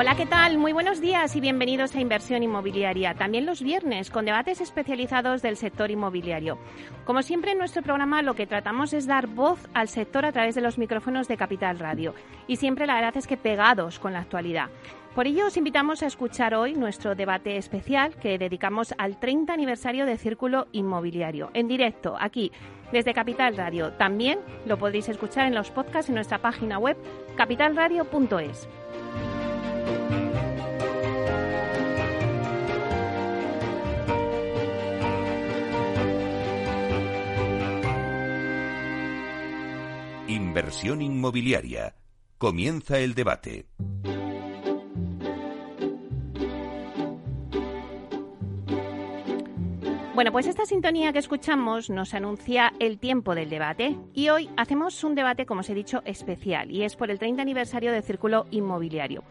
Hola, ¿qué tal? Muy buenos días y bienvenidos a Inversión Inmobiliaria. También los viernes con debates especializados del sector inmobiliario. Como siempre en nuestro programa lo que tratamos es dar voz al sector a través de los micrófonos de Capital Radio. Y siempre la verdad es que pegados con la actualidad. Por ello os invitamos a escuchar hoy nuestro debate especial que dedicamos al 30 aniversario de Círculo Inmobiliario, en directo, aquí, desde Capital Radio. También lo podréis escuchar en los podcasts en nuestra página web capitalradio.es. Inversión inmobiliaria. Comienza el debate. Bueno, pues esta sintonía que escuchamos nos anuncia el tiempo del debate y hoy hacemos un debate, como os he dicho, especial y es por el 30 aniversario del Círculo Inmobiliario.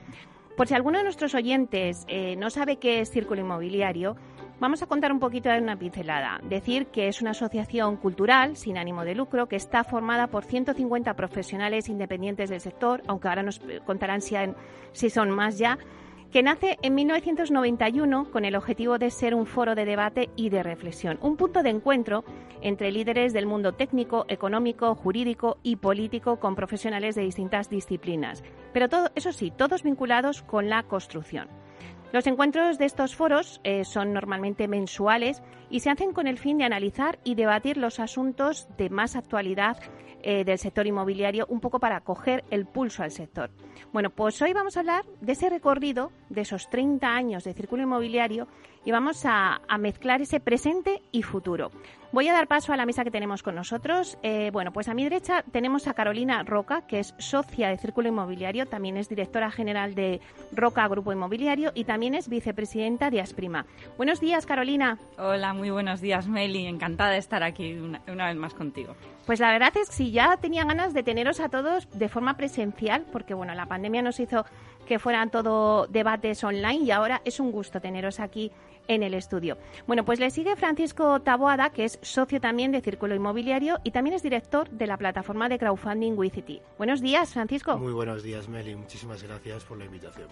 Por si alguno de nuestros oyentes eh, no sabe qué es Círculo Inmobiliario, vamos a contar un poquito de una pincelada. Decir que es una asociación cultural sin ánimo de lucro que está formada por 150 profesionales independientes del sector, aunque ahora nos contarán si, si son más ya, que nace en 1991 con el objetivo de ser un foro de debate y de reflexión, un punto de encuentro entre líderes del mundo técnico, económico, jurídico y político con profesionales de distintas disciplinas, pero todo, eso sí, todos vinculados con la construcción. Los encuentros de estos foros eh, son normalmente mensuales y se hacen con el fin de analizar y debatir los asuntos de más actualidad eh, del sector inmobiliario, un poco para coger el pulso al sector. Bueno, pues hoy vamos a hablar de ese recorrido, de esos 30 años de círculo inmobiliario y vamos a, mezclar ese presente y futuro. Voy a dar paso a la mesa que tenemos con nosotros. Eh, bueno, pues a mi derecha tenemos a Carolina Roca, que es socia de Círculo Inmobiliario, también es directora general de Roca Grupo Inmobiliario y también es vicepresidenta de Asprima. Buenos días, Carolina. Hola, muy buenos días, Meli. Encantada de estar aquí una, una vez más contigo. Pues la verdad es que si ya tenía ganas de teneros a todos de forma presencial, porque bueno, la pandemia nos hizo que fueran todo debates online y ahora es un gusto teneros aquí en el estudio. Bueno, pues le sigue Francisco Taboada, que es socio también de Círculo Inmobiliario y también es director de la plataforma de crowdfunding Wicity. Buenos días, Francisco. Muy buenos días, Meli. Muchísimas gracias por la invitación.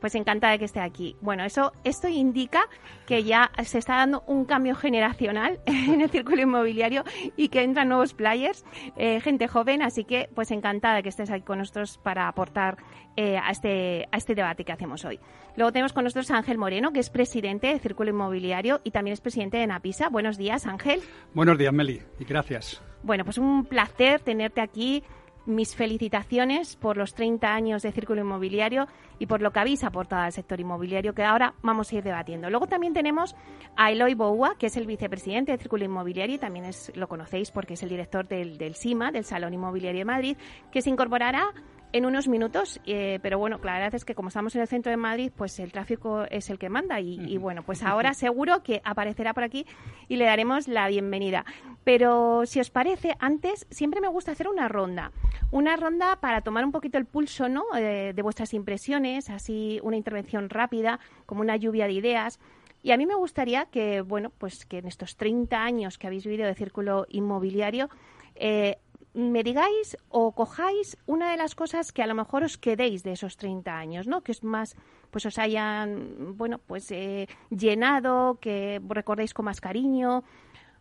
Pues encantada de que esté aquí. Bueno, eso esto indica que ya se está dando un cambio generacional en el círculo inmobiliario y que entran nuevos players, eh, gente joven, así que pues encantada de que estés aquí con nosotros para aportar eh, a, este, a este debate que hacemos hoy. Luego tenemos con nosotros a Ángel Moreno, que es presidente de Círculo Inmobiliario y también es presidente de Napisa. Buenos días, Ángel. Buenos días, Meli, y gracias. Bueno, pues un placer tenerte aquí mis felicitaciones por los 30 años de Círculo Inmobiliario y por lo que habéis aportado al sector inmobiliario, que ahora vamos a ir debatiendo. Luego también tenemos a Eloy Boua, que es el vicepresidente de Círculo Inmobiliario y también es, lo conocéis porque es el director del, del SIMA, del Salón Inmobiliario de Madrid, que se incorporará en unos minutos, eh, pero bueno, la verdad es que como estamos en el centro de Madrid, pues el tráfico es el que manda y, bueno, pues ahora seguro que aparecerá por aquí y le daremos la bienvenida. Pero si os parece, antes siempre me gusta hacer una ronda, una ronda para tomar un poquito el pulso, ¿no? Eh, de vuestras impresiones, así una intervención rápida, como una lluvia de ideas. Y a mí me gustaría que, bueno, pues que en estos 30 años que habéis vivido de círculo inmobiliario, eh, me digáis o cojáis una de las cosas que a lo mejor os quedéis de esos 30 años, ¿no? Que es más, pues os hayan, bueno, pues eh, llenado, que recordéis con más cariño.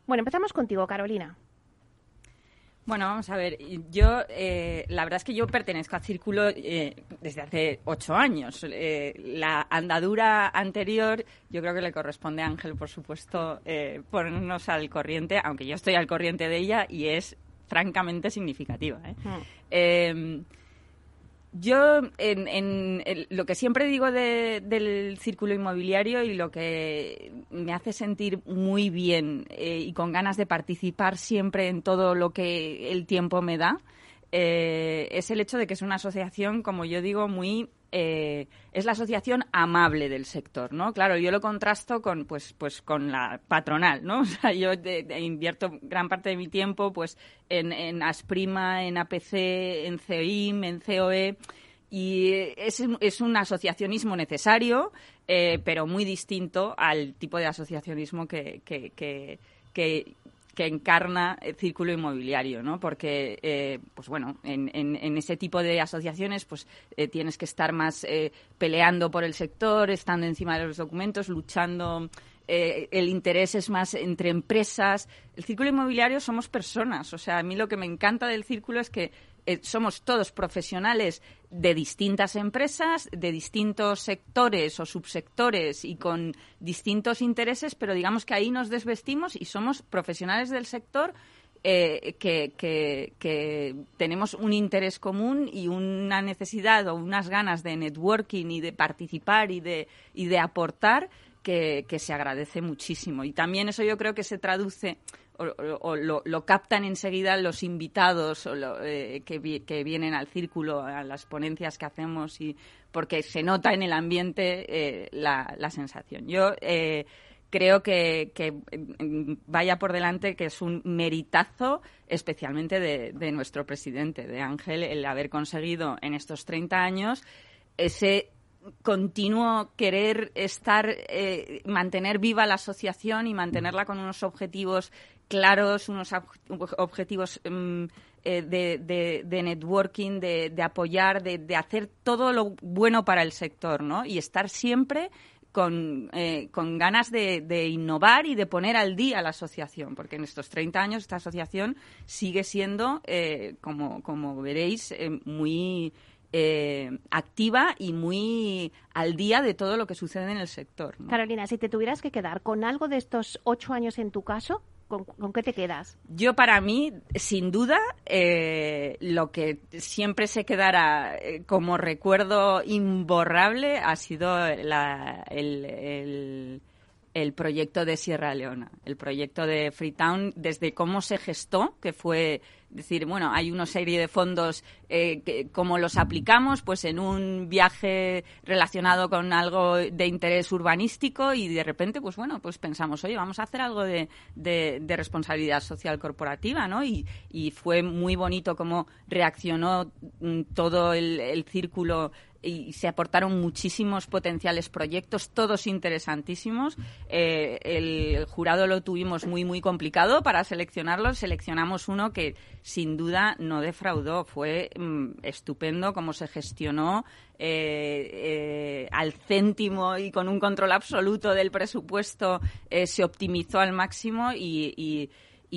Bueno, empezamos contigo, Carolina. Bueno, vamos a ver. Yo, eh, la verdad es que yo pertenezco al Círculo eh, desde hace ocho años. Eh, la andadura anterior, yo creo que le corresponde a Ángel, por supuesto, ponernos al corriente, aunque yo estoy al corriente de ella y es francamente significativa. Hmm. Yo, en, lo que siempre digo del círculo inmobiliario y lo que me hace sentir muy bien eh, y con ganas de participar siempre en todo lo que el tiempo me da, eh, es el hecho de que es una asociación, como yo digo, muy eh, es la asociación amable del sector, ¿no? Claro, yo lo contrasto con, pues, pues con la patronal, ¿no? O sea, yo invierto gran parte de mi tiempo, pues, en, Asprima, en APC, en COIM, en COE, y es, es un asociacionismo necesario, eh, pero muy distinto al tipo de asociacionismo que, que que encarna el círculo inmobiliario, ¿no? Porque, eh, pues bueno, en, en, ese tipo de asociaciones, pues eh, tienes que estar más eh, peleando por el sector, estando encima de los documentos, luchando. el interés es más entre empresas. El círculo inmobiliario somos personas. O sea, a mí lo que me encanta del círculo es que eh, somos todos profesionales de distintas empresas, de distintos sectores o subsectores y con distintos intereses, pero digamos que ahí nos desvestimos y somos profesionales del sector eh, que, que, tenemos un interés común y una necesidad o unas ganas de networking y de participar y de, y de aportar que, que se agradece muchísimo. Y también eso yo creo que se traduce o, lo, captan enseguida los invitados eh, que, vienen al círculo, a las ponencias que hacemos, y porque se nota en el ambiente eh, la, sensación. Yo eh, creo que, mm, vaya por delante que es un meritazo, especialmente de, nuestro presidente, de Ángel, el haber conseguido en estos 30 años ese continuo querer estar, mantener viva la asociación y mantenerla con unos objetivos claros, unos objetivos mm, eh, de, networking, de, apoyar, de, hacer todo lo bueno para el sector, ¿no? Y estar siempre con, eh, con ganas de, innovar y de poner al día la asociación, porque en estos 30 años esta asociación sigue siendo, eh, como, como veréis, muy activa y muy al día de todo lo que sucede en el sector. Carolina, si te tuvieras que quedar con algo de estos ocho años en tu caso, ¿Con, qué te quedas? Yo, para mí, sin duda, eh, lo que siempre se quedará eh, como recuerdo imborrable ha sido la, el, el, proyecto de Sierra Leona, el proyecto de Freetown, desde cómo se gestó, que fue decir, bueno, hay una serie de fondos, eh, que, como los aplicamos, pues en un viaje relacionado con algo de interés urbanístico y de repente, pues bueno, pues pensamos, oye, vamos a hacer algo de, de, responsabilidad social corporativa, ¿no? Y, y, fue muy bonito cómo reaccionó mm, todo el, el círculo y se aportaron muchísimos potenciales proyectos, todos interesantísimos. Eh, el jurado lo tuvimos muy, muy complicado para seleccionarlos. Seleccionamos uno que sin duda no defraudó. Fue mm, estupendo cómo se gestionó eh, eh, al céntimo y con un control absoluto del presupuesto. se optimizó al máximo y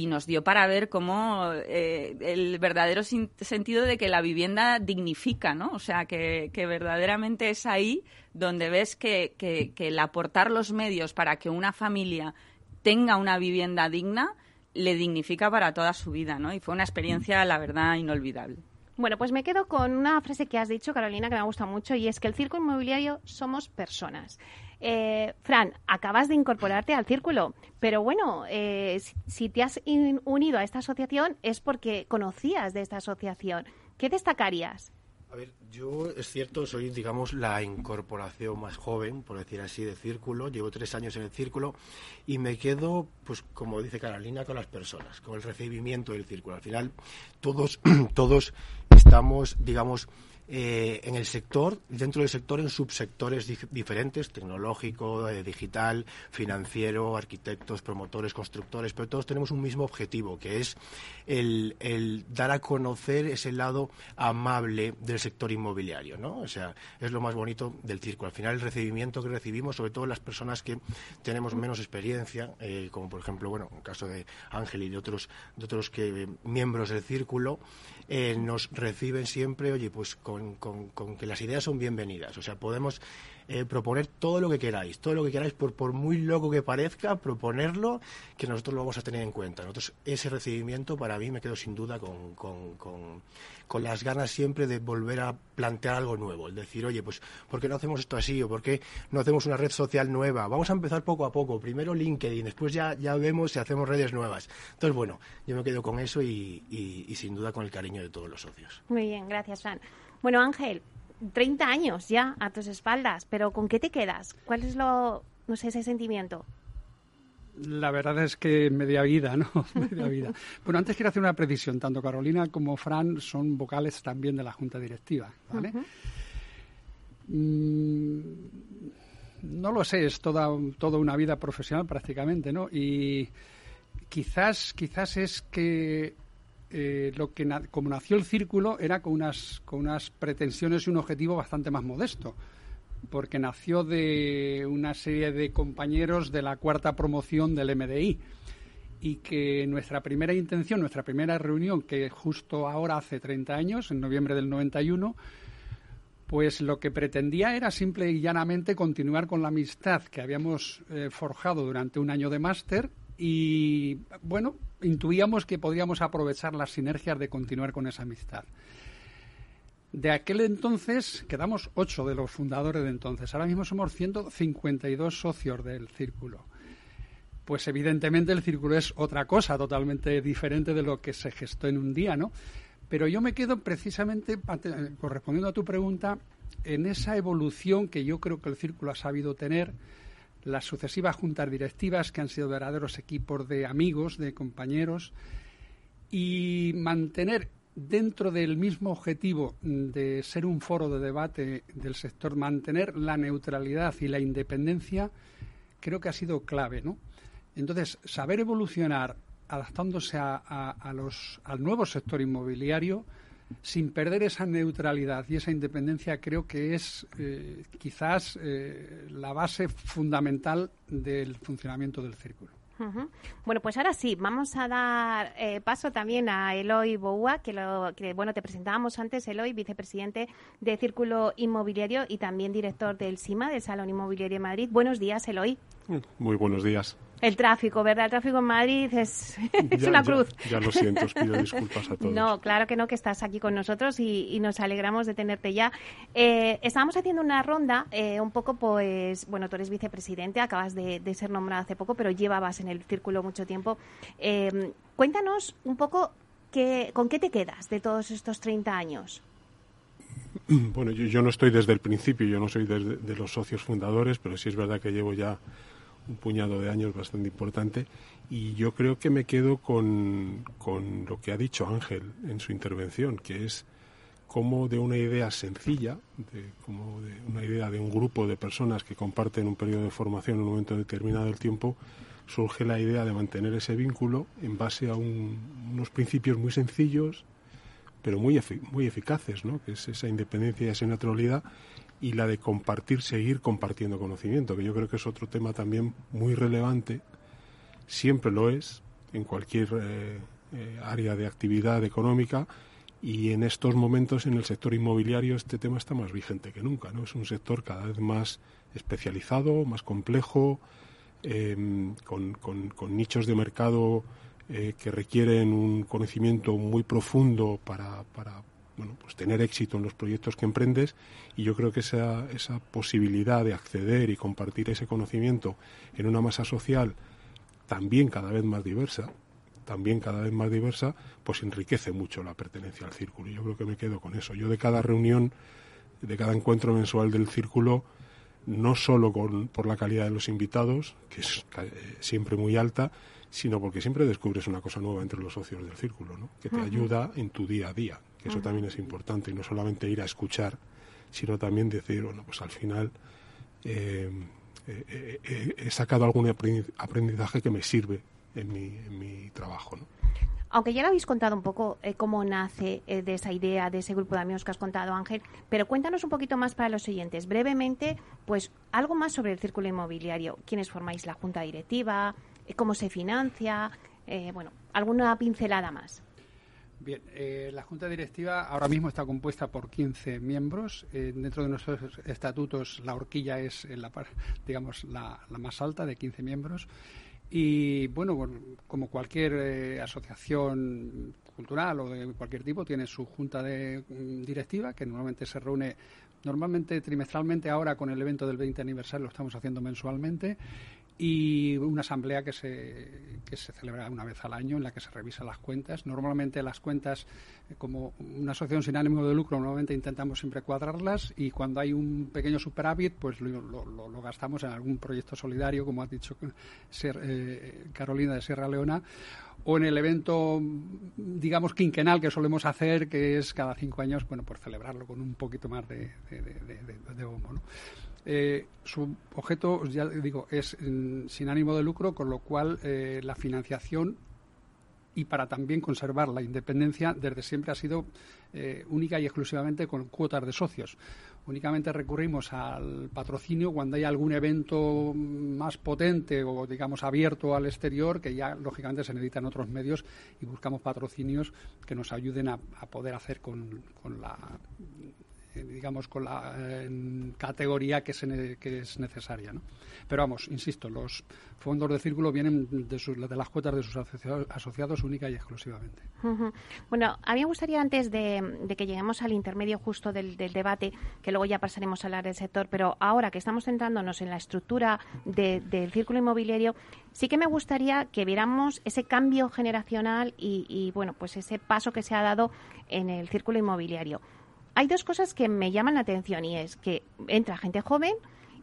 nos dio para ver cómo eh, el verdadero sentido de que la vivienda dignifica, ¿no? O sea, que, verdaderamente es ahí donde ves que, que, el aportar los medios para que una familia tenga una vivienda digna le dignifica para toda su vida, ¿no? Y fue una experiencia, la verdad, inolvidable. Bueno, pues me quedo con una frase que has dicho, Carolina, que me gusta mucho, y es que el circo inmobiliario somos personas. Eh, Fran, acabas de incorporarte al círculo, pero bueno, eh, si te has unido a esta asociación es porque conocías de esta asociación. ¿Qué destacarías? A ver, yo es cierto, soy, digamos, la incorporación más joven, por decir así, de círculo. Llevo tres años en el círculo y me quedo, pues, como dice Carolina, con las personas, con el recibimiento del círculo. Al final, todos, todos estamos, digamos, eh, en el sector, dentro del sector, en subsectores diferentes, tecnológico, eh, digital, financiero, arquitectos, promotores, constructores, pero todos tenemos un mismo objetivo, que es el, dar a conocer ese lado amable del sector inmobiliario, ¿no? O sea, es lo más bonito del circo. Al final, el recibimiento que recibimos, sobre todo las personas que tenemos menos experiencia, eh, como por ejemplo, bueno, en el caso de Ángel y de otros, de otros que, miembros del círculo, nos reciben siempre, oye, pues con con, que las ideas son bienvenidas. O sea, podemos eh, proponer todo lo que queráis, todo lo que queráis, por, por muy loco que parezca, proponerlo, que nosotros lo vamos a tener en cuenta. Nosotros, ese recibimiento para mí me quedo sin duda con, con, las ganas siempre de volver a plantear algo nuevo. El decir, oye, pues, ¿por qué no hacemos esto así? ¿O por qué no hacemos una red social nueva? Vamos a empezar poco a poco. Primero LinkedIn, después ya, ya vemos si hacemos redes nuevas. Entonces, bueno, yo me quedo con eso y, y sin duda con el cariño de todos los socios. Muy bien, gracias, Fran. Bueno, Ángel, 30 años ya a tus espaldas, pero ¿con qué te quedas? ¿Cuál es lo, no sé, ese sentimiento? La verdad es que media vida, ¿no? media vida. Bueno, antes quiero hacer una precisión. Tanto Carolina como Fran son vocales también de la Junta Directiva, ¿vale? Mm, no lo sé, es toda, toda una vida profesional prácticamente, ¿no? Y quizás, quizás es que eh, lo que como nació el círculo era con unas, con unas pretensiones y un objetivo bastante más modesto, porque nació de una serie de compañeros de la cuarta promoción del MDI y que nuestra primera intención, nuestra primera reunión, que justo ahora hace 30 años, en noviembre del 91, pues lo que pretendía era simple y llanamente continuar con la amistad que habíamos eh, forjado durante un año de máster y, bueno, intuíamos que podríamos aprovechar las sinergias de continuar con esa amistad. De aquel entonces quedamos ocho de los fundadores de entonces. Ahora mismo somos 152 socios del círculo. Pues evidentemente el círculo es otra cosa totalmente diferente de lo que se gestó en un día, ¿no? Pero yo me quedo precisamente, correspondiendo a tu pregunta, en esa evolución que yo creo que el círculo ha sabido tener las sucesivas juntas directivas que han sido verdaderos equipos de amigos, de compañeros, y mantener dentro del mismo objetivo de ser un foro de debate del sector, mantener la neutralidad y la independencia, creo que ha sido clave, ¿no? Entonces, saber evolucionar adaptándose a, los, al nuevo sector inmobiliario sin perder esa neutralidad y esa independencia, creo que es eh, quizás eh, la base fundamental del funcionamiento del círculo. Bueno, pues ahora sí, vamos a dar eh, paso también a Eloy Boua, que, lo, que bueno, te presentábamos antes, Eloy, vicepresidente de Círculo Inmobiliario y también director del SIMA, del Salón Inmobiliario de Madrid. Buenos días, Eloy. Muy buenos días. El tráfico, ¿verdad? El tráfico en Madrid es, una cruz. Ya, lo siento, os pido disculpas a todos. No, claro que no, que estás aquí con nosotros y, nos alegramos de tenerte ya. Eh, estábamos haciendo una ronda, eh, un poco, pues, bueno, tú eres vicepresidente, acabas de, ser nombrado hace poco, pero llevabas en el círculo mucho tiempo. Eh, cuéntanos un poco qué, con qué te quedas de todos estos 30 años. Bueno, yo, no estoy desde el principio, yo no soy de los socios fundadores, pero sí es verdad que llevo ya un puñado de años bastante importante y yo creo que me quedo con, con lo que ha dicho Ángel en su intervención, que es como de una idea sencilla, de, como de una idea de un grupo de personas que comparten un periodo de formación en un momento determinado del tiempo, surge la idea de mantener ese vínculo en base a unos principios muy sencillos, pero muy, muy eficaces, ¿no? que es esa independencia y esa neutralidad y la de compartir, seguir compartiendo conocimiento, que yo creo que es otro tema también muy relevante, siempre lo es, en cualquier eh, eh, área de actividad económica, y en estos momentos en el sector inmobiliario este tema está más vigente que nunca, ¿no? Es un sector cada vez más especializado, más complejo, em, con, con, nichos de mercado eh, que requieren un conocimiento muy profundo para, para bueno, pues tener éxito en los proyectos que emprendes y yo creo que esa, esa posibilidad de acceder y compartir ese conocimiento en una masa social también cada vez más diversa, también cada vez más diversa, pues enriquece mucho la pertenencia al círculo. Y yo creo que me quedo con eso. Yo de cada reunión, de cada encuentro mensual del círculo, no solo con, por la calidad de los invitados, que es eh, siempre muy alta, sino porque siempre descubres una cosa nueva entre los socios del círculo, ¿no? que te ayuda en tu día a día eso también es importante, y no solamente ir a escuchar, sino también decir, bueno, pues al final eh, eh, eh, he sacado algún aprendizaje que me sirve en mi, en mi trabajo. Aunque ya lo habéis contado un poco cómo nace de esa idea, de ese grupo de amigos que has contado, Ángel, pero cuéntanos un poquito más para los oyentes, brevemente, pues algo más sobre el círculo inmobiliario. ¿Quiénes formáis la junta directiva? ¿Cómo se financia? bueno, alguna pincelada más. Bien, eh, la Junta Directiva ahora mismo está compuesta por 15 miembros. Eh, dentro de nuestros estatutos, la horquilla es, eh, la, digamos, la, más alta de 15 miembros. Y bueno, como cualquier asociación cultural o de cualquier tipo, tiene su junta de, mm, directiva que normalmente se reúne normalmente trimestralmente. Ahora con el evento del 20 aniversario lo estamos haciendo mensualmente y una asamblea que se, que se celebra una vez al año en la que se revisan las cuentas. Normalmente las cuentas, eh, como una asociación sin ánimo de lucro, normalmente intentamos siempre cuadrarlas y cuando hay un pequeño superávit, pues lo, gastamos en algún proyecto solidario, como ha dicho eh, Carolina de Sierra Leona, o en el evento, digamos, quinquenal que solemos hacer, que es cada cinco años, bueno, por celebrarlo con un poquito más de, de, de bombo, ¿no? Eh, su objeto, ya digo, es mm, sin ánimo de lucro, con lo cual eh, la financiación y para también conservar la independencia desde siempre ha sido eh, única y exclusivamente con cuotas de socios. Únicamente recurrimos al patrocinio cuando hay algún evento más potente o, digamos, abierto al exterior, que ya, lógicamente, se necesitan otros medios y buscamos patrocinios que nos ayuden a, poder hacer con la eh, digamos, con la categoría que, que, es necesaria. ¿no? Pero vamos, insisto, los fondos de círculo vienen de, de las cuotas de sus asociados, única y exclusivamente. Bueno, a mí me gustaría antes de, que lleguemos al intermedio justo del, debate, que luego ya pasaremos a hablar del sector, pero ahora que estamos centrándonos en la estructura del círculo inmobiliario, sí que me gustaría que viéramos ese cambio generacional y, y, bueno, pues ese paso que se ha dado en el círculo inmobiliario hay dos cosas que me llaman la atención y es que entra gente joven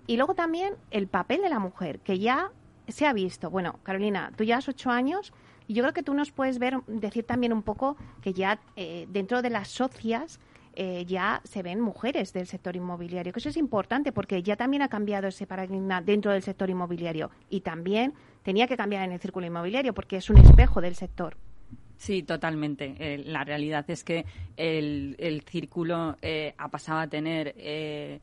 y luego también el papel de la mujer, que ya se ha visto. Bueno, Carolina, tú ya has ocho años y yo creo que tú nos puedes ver, decir también un poco que ya eh, dentro de las socias eh, ya se ven mujeres del sector inmobiliario, que eso es importante porque ya también ha cambiado ese paradigma dentro del sector inmobiliario y también tenía que cambiar en el círculo inmobiliario porque es un espejo del sector. Sí, totalmente. Eh, la realidad es que el, círculo eh, ha pasado a tener eh,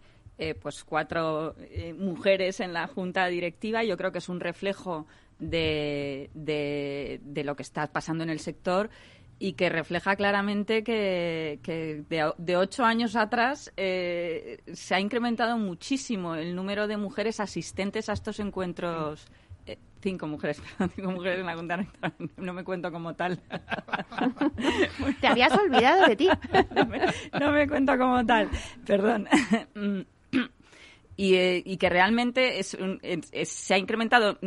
pues cuatro mujeres en la junta directiva. Yo creo que es un reflejo de, de, lo que está pasando en el sector y que refleja claramente que, de, de, ocho años atrás se ha incrementado muchísimo el número de mujeres asistentes a estos encuentros Cinco mujeres, cinco mujeres en la Junta No me cuento como tal. Te habías olvidado de ti. No me, cuento como tal, perdón. Y, eh, y que realmente es, se ha incrementado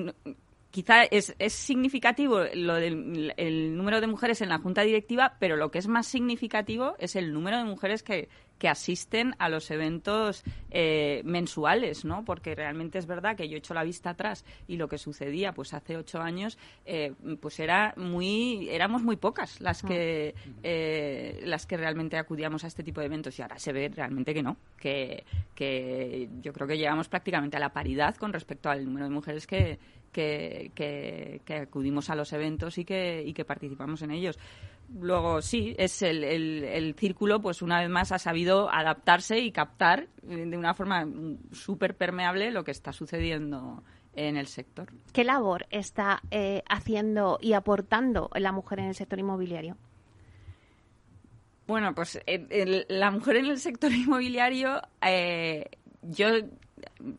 quizá es, es, significativo lo del el número de mujeres en la junta directiva, pero lo que es más significativo es el número de mujeres que, que asisten a los eventos eh, mensuales, ¿no? Porque realmente es verdad que yo he hecho la vista atrás y lo que sucedía, pues hace ocho años, eh, pues era muy, éramos muy pocas las que, eh, las que realmente acudíamos a este tipo de eventos. Y ahora se ve realmente que no, que, que yo creo que llegamos prácticamente a la paridad con respecto al número de mujeres que, que, que, acudimos a los eventos y que, y que participamos en ellos luego sí, es el, el, círculo, pues una vez más ha sabido adaptarse y captar eh, de una forma súper permeable lo que está sucediendo en el sector. ¿Qué labor está eh, haciendo y aportando la mujer en el sector inmobiliario? Bueno, pues la mujer en el sector inmobiliario eh, yo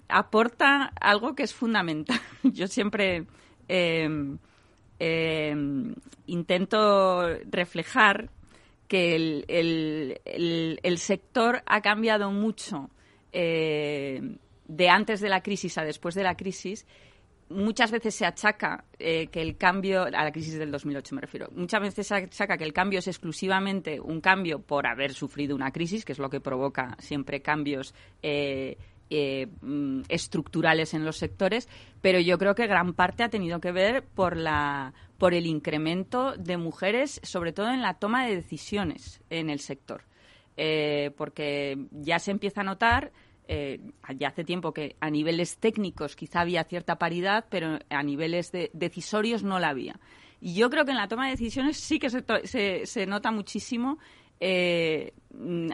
aporta algo que es fundamental. Yo siempre eh, intento reflejar que el, sector ha cambiado mucho eh, de antes de la crisis a después de la crisis. Muchas veces se achaca eh, que el cambio, a la crisis del 2008 me refiero, muchas veces se achaca que el cambio es exclusivamente un cambio por haber sufrido una crisis, que es lo que provoca siempre cambios eh, mm, estructurales en los sectores, pero yo creo que gran parte ha tenido que ver por la por el incremento de mujeres, sobre todo en la toma de decisiones en el sector, eh, porque ya se empieza a notar eh, ya hace tiempo que a niveles técnicos quizá había cierta paridad, pero a niveles de decisorios no la había. Y yo creo que en la toma de decisiones sí que se, se, nota muchísimo, eh,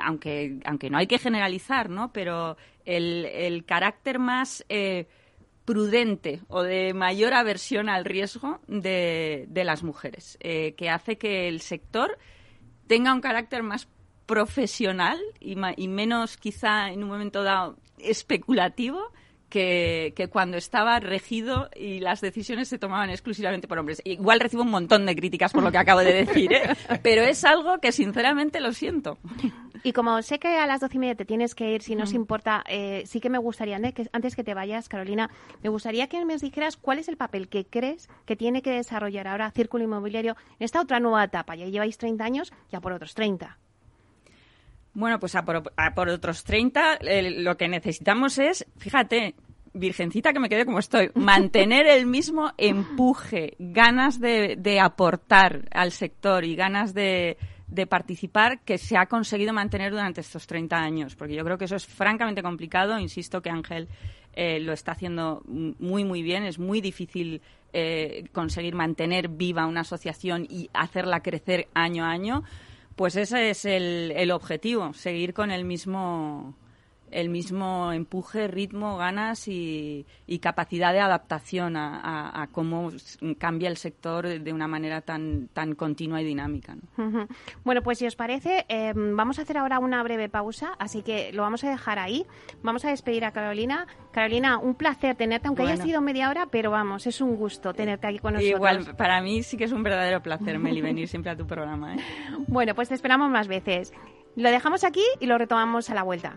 aunque, aunque no hay que generalizar, ¿no? Pero el, carácter más eh, prudente o de mayor aversión al riesgo de, de las mujeres, eh, que hace que el sector tenga un carácter más profesional y, menos quizá en un momento dado especulativo que, cuando estaba regido y las decisiones se tomaban exclusivamente por hombres. Igual recibo un montón de críticas por lo que acabo de decir, ¿eh? pero es algo que sinceramente lo siento. Y como sé que a las doce y media te tienes que ir, si no os mm. importa, eh, sí que me gustaría, que antes que te vayas, Carolina, me gustaría que me dijeras cuál es el papel que crees que tiene que desarrollar ahora Círculo Inmobiliario en esta otra nueva etapa. Ya lleváis 30 años, ya por otros 30. Bueno, pues a por, otros 30 lo que necesitamos es, fíjate, virgencita que me quede como estoy, mantener el mismo empuje, ganas de, aportar al sector y ganas de, participar que se ha conseguido mantener durante estos 30 años, porque yo creo que eso es francamente complicado. Insisto que Ángel eh, lo está haciendo muy, muy bien. Es muy difícil eh, conseguir mantener viva una asociación y hacerla crecer año a año. Pues ese es el, el objetivo, seguir con el mismo el mismo empuje, ritmo, ganas y, capacidad de adaptación a, cómo cambia el sector de una manera tan, tan continua y dinámica. Bueno, pues si os parece, em, vamos a hacer ahora una breve pausa, así que lo vamos a dejar ahí. Vamos a despedir a Carolina. Carolina, un placer tenerte, aunque haya sido media hora, pero vamos, es un gusto tenerte aquí con nosotros. Igual, para mí sí que es un verdadero placer, Meli, venir siempre a tu programa. ¿eh? Bueno, pues te esperamos más veces. Lo dejamos aquí y lo retomamos a la vuelta.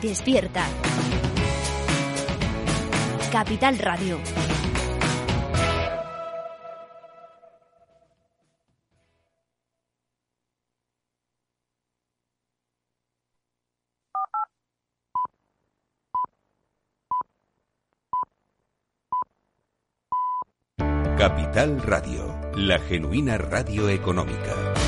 Despierta. Capital Radio. Capital Radio, la genuina radio económica.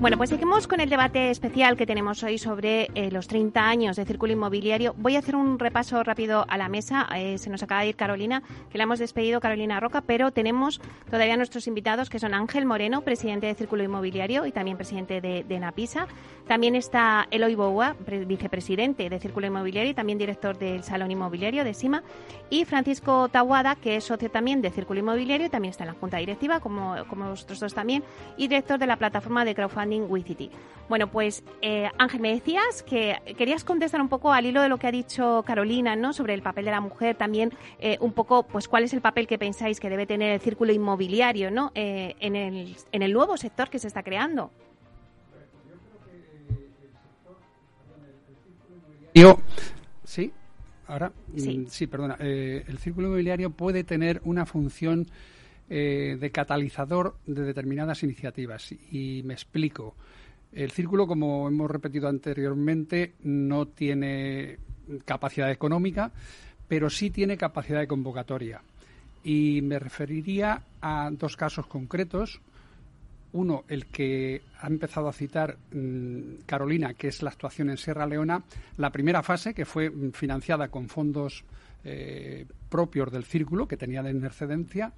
Bueno, pues seguimos con el debate especial que tenemos hoy sobre eh, los 30 años de Círculo Inmobiliario. Voy a hacer un repaso rápido a la mesa. Eh, se nos acaba de ir Carolina, que la hemos despedido, Carolina Roca, pero tenemos todavía nuestros invitados, que son Ángel Moreno, presidente de Círculo Inmobiliario y también presidente de, de Napisa. También está Eloy Boua, vicepresidente de Círculo Inmobiliario y también director del Salón Inmobiliario de SIMA. Y Francisco Tahuada, que es socio también de Círculo Inmobiliario y también está en la Junta Directiva, como, como vosotros dos también, y director de la plataforma de crowdfunding Wicity. Bueno, pues eh, Ángel, me decías que querías contestar un poco al hilo de lo que ha dicho Carolina, ¿no? Sobre el papel de la mujer, también eh, un poco, pues cuál es el papel que pensáis que debe tener el círculo inmobiliario, ¿no? Eh, en, el, en el nuevo sector que se está creando. Yo, sí, ahora, Sí. mm, sí, perdona. eh, el círculo inmobiliario puede tener una función eh, de catalizador de determinadas iniciativas. Y me explico. El círculo, como hemos repetido anteriormente, no tiene capacidad económica, pero sí tiene capacidad de convocatoria. Y me referiría a dos casos concretos. Uno, el que ha empezado a citar mm, Carolina, que es la actuación en Sierra Leona, la primera fase, que fue mm, financiada con fondos eh, propios del círculo, que tenía de excedencia.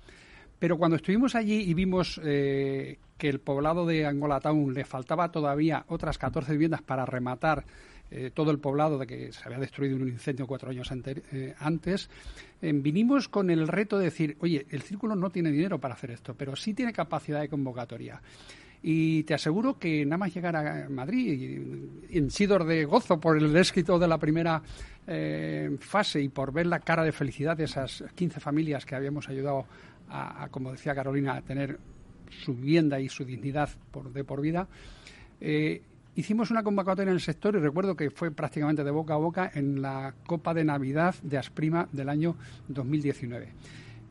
Pero cuando estuvimos allí y vimos eh, que el poblado de Angola Town le faltaba todavía otras 14 viviendas para rematar eh, todo el poblado de que se había destruido en un incendio cuatro años eh, antes, vinimos con el reto de decir, oye, el círculo no tiene dinero para hacer esto, pero sí tiene capacidad de convocatoria. Y te aseguro que nada más llegar a Madrid, en sidor de gozo por el éxito de la primera fase y por ver la cara de felicidad de esas 15 familias que habíamos ayudado a, como decía Carolina, a tener su vivienda y su dignidad por, de por vida, eh, hicimos una convocatoria en el sector y recuerdo que fue prácticamente de boca a boca en la Copa de Navidad de Asprima del año 2019.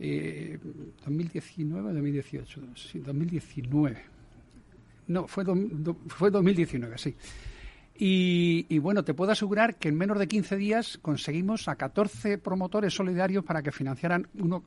Eh, 2019 o 2018, sí, 2019. No, fue, do- do- fue 2019, sí. Y, y bueno, te puedo asegurar que en menos de 15 días conseguimos a 14 promotores solidarios para que financiaran uno,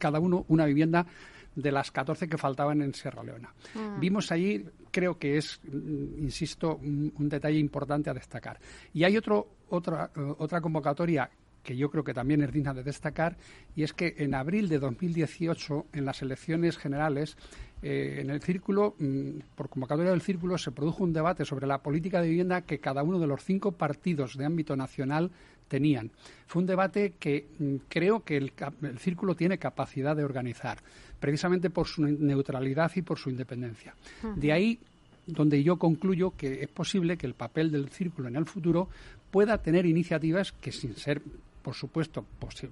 cada uno una vivienda de las 14 que faltaban en Sierra Leona. Mm. Vimos allí, creo que es, mm, insisto, un, un detalle importante a destacar. Y hay otro, otra, eh, otra convocatoria que yo creo que también es digna de destacar, y es que en abril de 2018, en las elecciones generales, eh, en el círculo, mm, por convocatoria del círculo, se produjo un debate sobre la política de vivienda que cada uno de los cinco partidos de ámbito nacional tenían. Fue un debate que mm, creo que el, círculo tiene capacidad de organizar, precisamente por su neutralidad y por su independencia. De ahí donde yo concluyo que es posible que el papel del círculo en el futuro pueda tener iniciativas que sin ser por supuesto posi-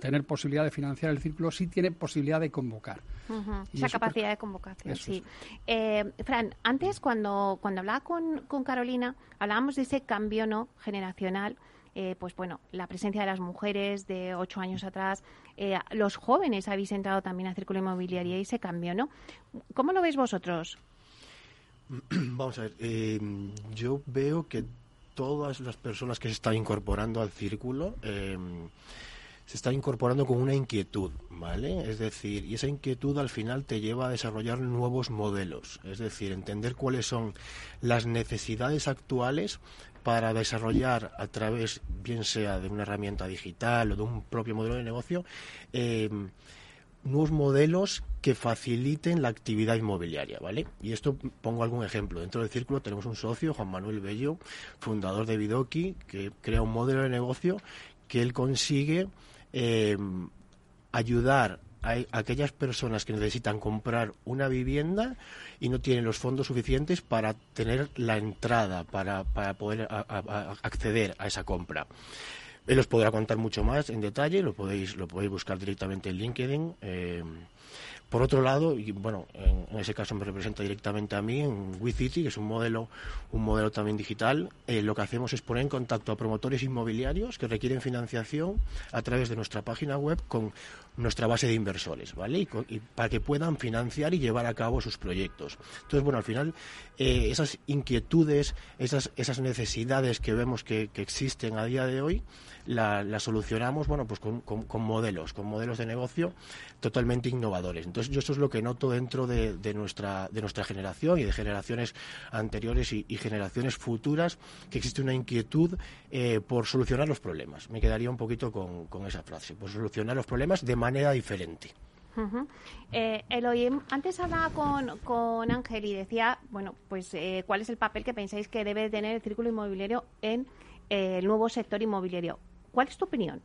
tener posibilidad de financiar el círculo sí tiene posibilidad de convocar Esa capacidad de convocación, sí. Eh, Fran, antes cuando, cuando hablaba con, con Carolina, hablábamos de ese cambio no generacional. eh, pues bueno, la presencia de las mujeres de ocho años atrás, eh, los jóvenes habéis entrado también al círculo inmobiliario y ese cambio, ¿no? ¿Cómo lo veis vosotros? Vamos a ver, eh, yo veo que todas las personas que se están incorporando al círculo eh, se está incorporando con una inquietud, ¿vale? Es decir, y esa inquietud al final te lleva a desarrollar nuevos modelos, es decir, entender cuáles son las necesidades actuales para desarrollar a través, bien sea de una herramienta digital o de un propio modelo de negocio, eh, nuevos modelos que faciliten la actividad inmobiliaria, ¿vale? Y esto pongo algún ejemplo. Dentro del círculo tenemos un socio, Juan Manuel Bello, fundador de Vidoki, que crea un modelo de negocio que él consigue eh, ayudar a, aquellas personas que necesitan comprar una vivienda y no tienen los fondos suficientes para tener la entrada, para, para poder acceder a esa compra. Él os podrá contar mucho más en detalle, lo podéis, lo podéis buscar directamente en LinkedIn. Eh, por otro lado, y bueno, en, ese caso me representa directamente a mí, en WeCity, que es un modelo, un modelo también digital, eh, lo que hacemos es poner en contacto a promotores inmobiliarios que requieren financiación a través de nuestra página web con nuestra base de inversores, ¿vale? Y, para que puedan financiar y llevar a cabo sus proyectos. Entonces, bueno, al final, eh, esas inquietudes, esas, esas necesidades que vemos que, existen a día de hoy, las solucionamos, bueno, pues con, con, modelos, con modelos de negocio totalmente innovadores. Entonces, yo eso es lo que noto dentro de, nuestra, de nuestra generación y de generaciones anteriores y, generaciones futuras, que existe una inquietud eh, por solucionar los problemas. Me quedaría un poquito con, con esa frase, por solucionar los problemas de manera diferente. Eh, Eloy, antes hablaba con, con, Ángel y decía, bueno, pues eh, cuál es el papel que pensáis que debe tener el círculo inmobiliario en eh, el nuevo sector inmobiliario. ¿Cuál es tu opinión?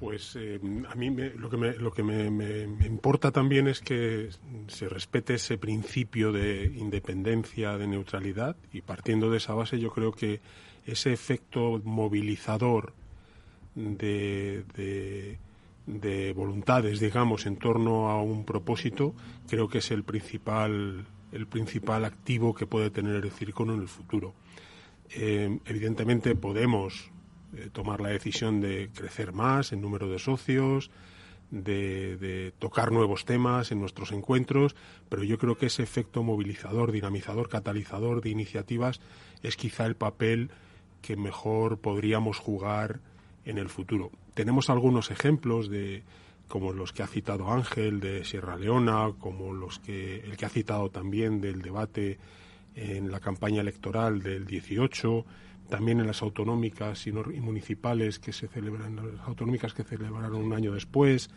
Pues a mí lo que, me, lo que me, importa también es que se respete ese principio de independencia, de neutralidad, y partiendo de esa base yo creo que ese efecto movilizador de de voluntades, digamos, en torno a un propósito, creo que es el principal, el principal activo que puede tener el círculo en el futuro. Eh, evidentemente podemos eh, tomar la decisión de crecer más en número de socios, de, de, tocar nuevos temas en nuestros encuentros, pero yo creo que ese efecto movilizador, dinamizador, catalizador de iniciativas es quizá el papel que mejor podríamos jugar en el futuro. Tenemos algunos ejemplos de como los que ha citado Ángel de Sierra Leona, como los que el que ha citado también del debate en la campaña electoral del 18, también en las autonómicas y, municipales que se celebran, las autonómicas que celebraron un año después.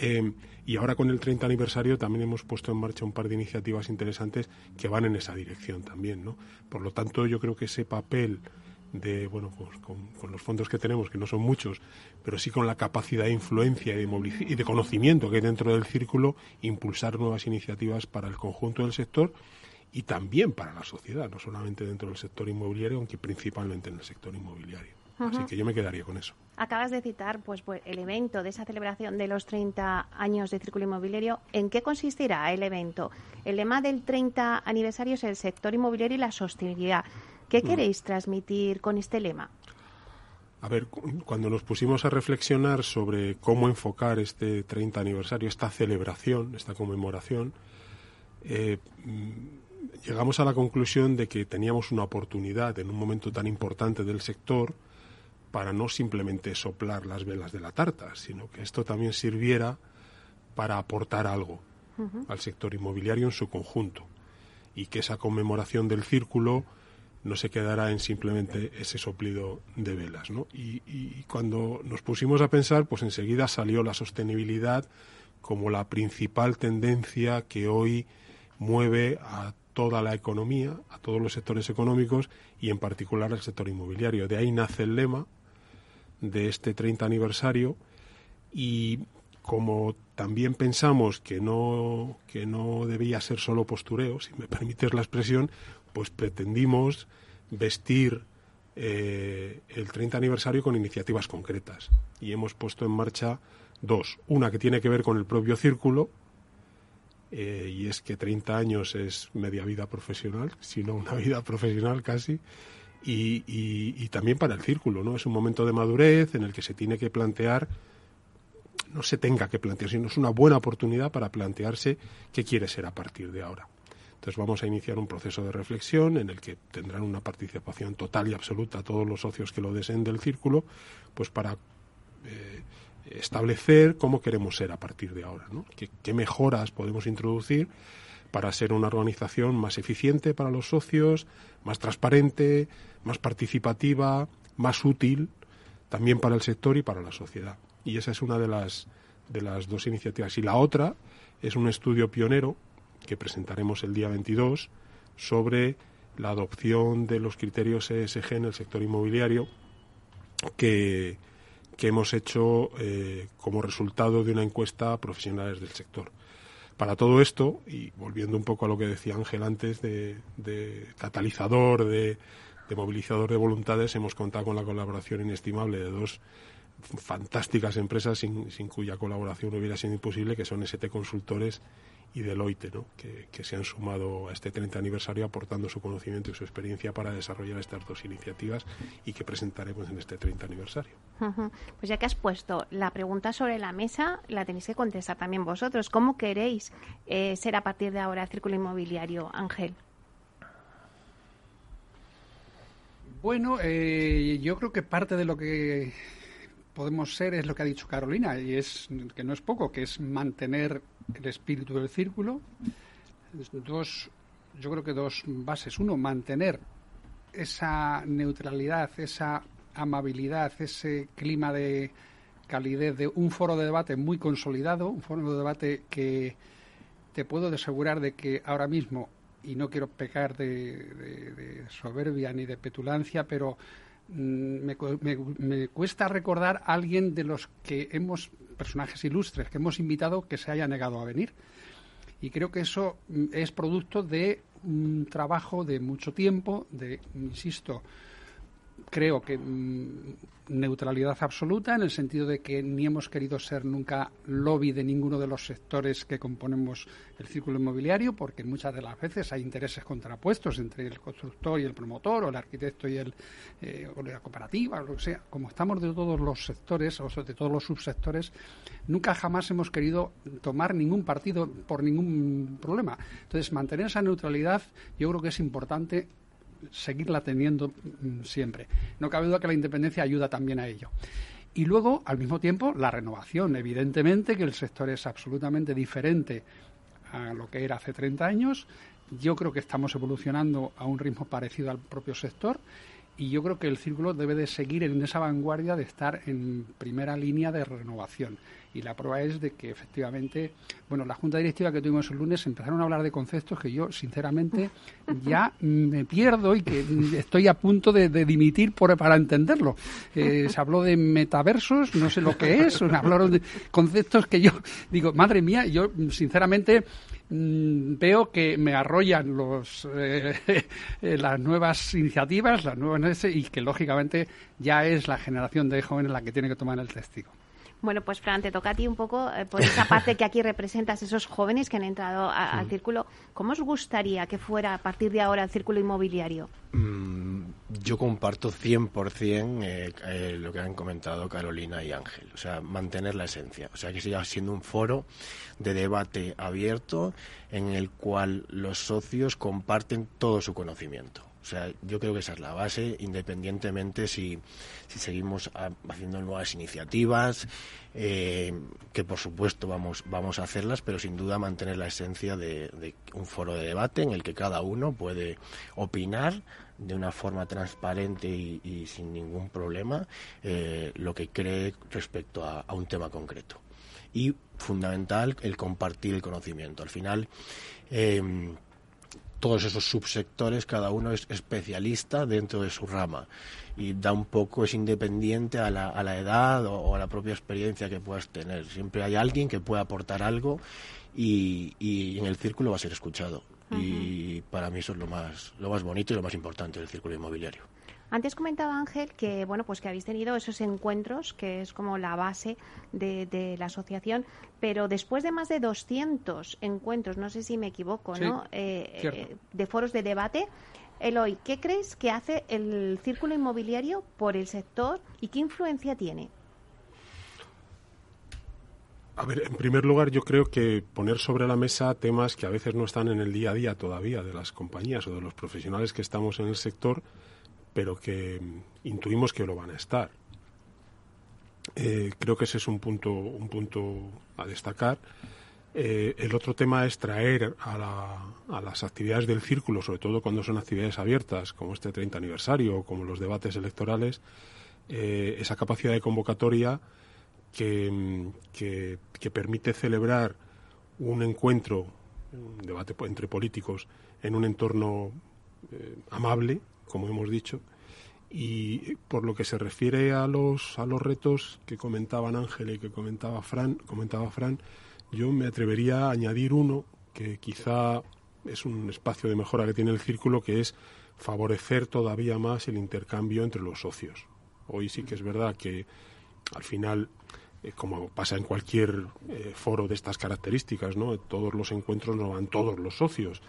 Eh, y ahora con el 30 aniversario también hemos puesto en marcha un par de iniciativas interesantes que van en esa dirección también, ¿no? Por lo tanto, yo creo que ese papel de bueno pues con, los fondos que tenemos que no son muchos pero sí con la capacidad de influencia y de, y de conocimiento que hay dentro del círculo impulsar nuevas iniciativas para el conjunto del sector y también para la sociedad no solamente dentro del sector inmobiliario aunque principalmente en el sector inmobiliario. Así que yo me quedaría con eso. Acabas de citar pues, pues el evento de esa celebración de los 30 años de círculo inmobiliario. En qué consistirá el evento el lema del 30 aniversario es el sector inmobiliario y la sostenibilidad. ¿Qué mm. queréis transmitir con este lema? A ver, cuando nos pusimos a reflexionar sobre cómo enfocar este 30 aniversario, esta celebración, esta conmemoración, eh, mm, llegamos a la conclusión de que teníamos una oportunidad en un momento tan importante del sector para no simplemente soplar las velas de la tarta, sino que esto también sirviera para aportar algo al sector inmobiliario en su conjunto y que esa conmemoración del círculo no se quedará en simplemente ese soplido de velas. ¿no? Y, cuando nos pusimos a pensar, pues enseguida salió la sostenibilidad como la principal tendencia que hoy mueve a toda la economía, a todos los sectores económicos y en particular al sector inmobiliario. De ahí nace el lema de este 30 aniversario y como también pensamos que no, que no debía ser solo postureo, si me permites la expresión, pues pretendimos vestir eh, el 30 aniversario con iniciativas concretas. Y hemos puesto en marcha dos. Una que tiene que ver con el propio círculo, eh, y es que 30 años es media vida profesional, sino una vida profesional casi, y, también para el círculo, ¿no? Es un momento de madurez en el que se tiene que plantear, no se tenga que plantear, sino es una buena oportunidad para plantearse qué quiere ser a partir de ahora. Entonces vamos a iniciar un proceso de reflexión en el que tendrán una participación total y absoluta todos los socios que lo deseen del círculo, pues para eh, establecer cómo queremos ser a partir de ahora, ¿no? ¿Qué, mejoras podemos introducir para ser una organización más eficiente para los socios, más transparente, más participativa, más útil también para el sector y para la sociedad. Y esa es una de las, de las dos iniciativas. Y la otra es un estudio pionero que presentaremos el día 22 sobre la adopción de los criterios ESG en el sector inmobiliario que, que hemos hecho eh, como resultado de una encuesta a profesionales del sector. Para todo esto, y volviendo un poco a lo que decía Ángel antes de, catalizador, de, movilizador de voluntades, hemos contado con la colaboración inestimable de dos fantásticas empresas sin, sin, cuya colaboración hubiera sido imposible, que son ST Consultores y Deloitte, ¿no? que, se han sumado a este 30 aniversario aportando su conocimiento y su experiencia para desarrollar estas dos iniciativas y que presentaremos en este 30 aniversario. Pues ya que has puesto la pregunta sobre la mesa, la tenéis que contestar también vosotros. ¿Cómo queréis eh, ser a partir de ahora el círculo inmobiliario, Ángel? Bueno, eh, yo creo que parte de lo que podemos ser es lo que ha dicho Carolina, y es que no es poco, que es mantener el espíritu del círculo. Dos, yo creo que dos bases. Uno, mantener esa neutralidad, esa amabilidad, ese clima de calidez de un foro de debate muy consolidado, un foro de debate que te puedo asegurar de que ahora mismo, y no quiero pecar de soberbia ni de petulancia, pero Mm, me, cuesta recordar a alguien de los que hemos, personajes ilustres, que hemos invitado que se haya negado a venir. Y creo que eso mm, es producto de un trabajo de mucho tiempo, de, insisto, creo que mm, neutralidad absoluta en el sentido de que ni hemos querido ser nunca lobby de ninguno de los sectores que componemos el círculo inmobiliario, porque muchas de las veces hay intereses contrapuestos entre el constructor y el promotor, o el arquitecto y el eh, o la cooperativa, o lo que sea. Como estamos de todos los sectores, o de todos los subsectores, nunca jamás hemos querido tomar ningún partido por ningún problema. Entonces, mantener esa neutralidad yo creo que es importante seguirla teniendo mm, siempre. No cabe duda que la independencia ayuda también a ello. Y luego, al mismo tiempo, la renovación. Evidentemente que el sector es absolutamente diferente a lo que era hace 30 años. Yo creo que estamos evolucionando a un ritmo parecido al propio sector y yo creo que el círculo debe de seguir en esa vanguardia de estar en primera línea de renovación y la prueba es de que efectivamente, bueno, la junta directiva que tuvimos el lunes empezaron a hablar de conceptos que yo sinceramente ya me pierdo y que estoy a punto de, dimitir por, para entenderlo. Eh, se habló de metaversos, no sé lo que es, hablaron de conceptos que yo digo, madre mía, yo sinceramente mm, veo que me arrollan los eh, eh, las nuevas iniciativas, las nuevas y que lógicamente ya es la generación de jóvenes la que tiene que tomar el testigo. Bueno, pues Fran, te toca a ti un poco eh, por esa parte que aquí representas, esos jóvenes que han entrado al círculo. ¿Cómo os gustaría que fuera a partir de ahora el círculo inmobiliario? Mm, yo comparto 100% eh, eh, lo que han comentado Carolina y Ángel. O sea, mantener la esencia. O sea, que siga siendo un foro de debate abierto en el cual los socios comparten todo su conocimiento. O sea, yo creo que esa es la base, independientemente si, si seguimos haciendo nuevas iniciativas, eh, que por supuesto vamos, vamos a hacerlas, pero sin duda mantener la esencia de, un foro de debate en el que cada uno puede opinar de una forma transparente y, sin ningún problema eh, lo que cree respecto a, un tema concreto. Y fundamental el compartir el conocimiento. Al final, eh, todos esos subsectores, cada uno es especialista dentro de su rama y da un poco, es independiente a la, a la edad o, a la propia experiencia que puedas tener. Siempre hay alguien que pueda aportar algo y, y en el círculo va a ser escuchado. Y para mí eso es lo más, lo más bonito y lo más importante del círculo inmobiliario. Antes comentaba Ángel que bueno pues que habéis tenido esos encuentros que es como la base de, la asociación, pero después de más de 200 encuentros, no sé si me equivoco, ¿no? Eh, eh, de foros de debate. Eloy, ¿qué crees que hace el círculo inmobiliario por el sector y qué influencia tiene? A ver, en primer lugar, yo creo que poner sobre la mesa temas que a veces no están en el día a día todavía de las compañías o de los profesionales que estamos en el sector pero que intuimos que lo van a estar. Eh, creo que ese es un punto, un punto a destacar. Eh, el otro tema es traer a, las actividades del círculo, sobre todo cuando son actividades abiertas, como este 30 aniversario o como los debates electorales, eh, esa capacidad de convocatoria que, que, permite celebrar un encuentro, un debate entre políticos, en un entorno amable, como hemos dicho, y por lo que se refiere a los, a los retos que comentaban Ángel y que comentaba Fran, comentaba Fran, yo me atrevería a añadir uno que quizá es un espacio de mejora que tiene el círculo, que es favorecer todavía más el intercambio entre los socios. Hoy sí que es verdad que al final, eh, como pasa en cualquier eh, foro de estas características, ¿no? todos los encuentros no van todos los socios,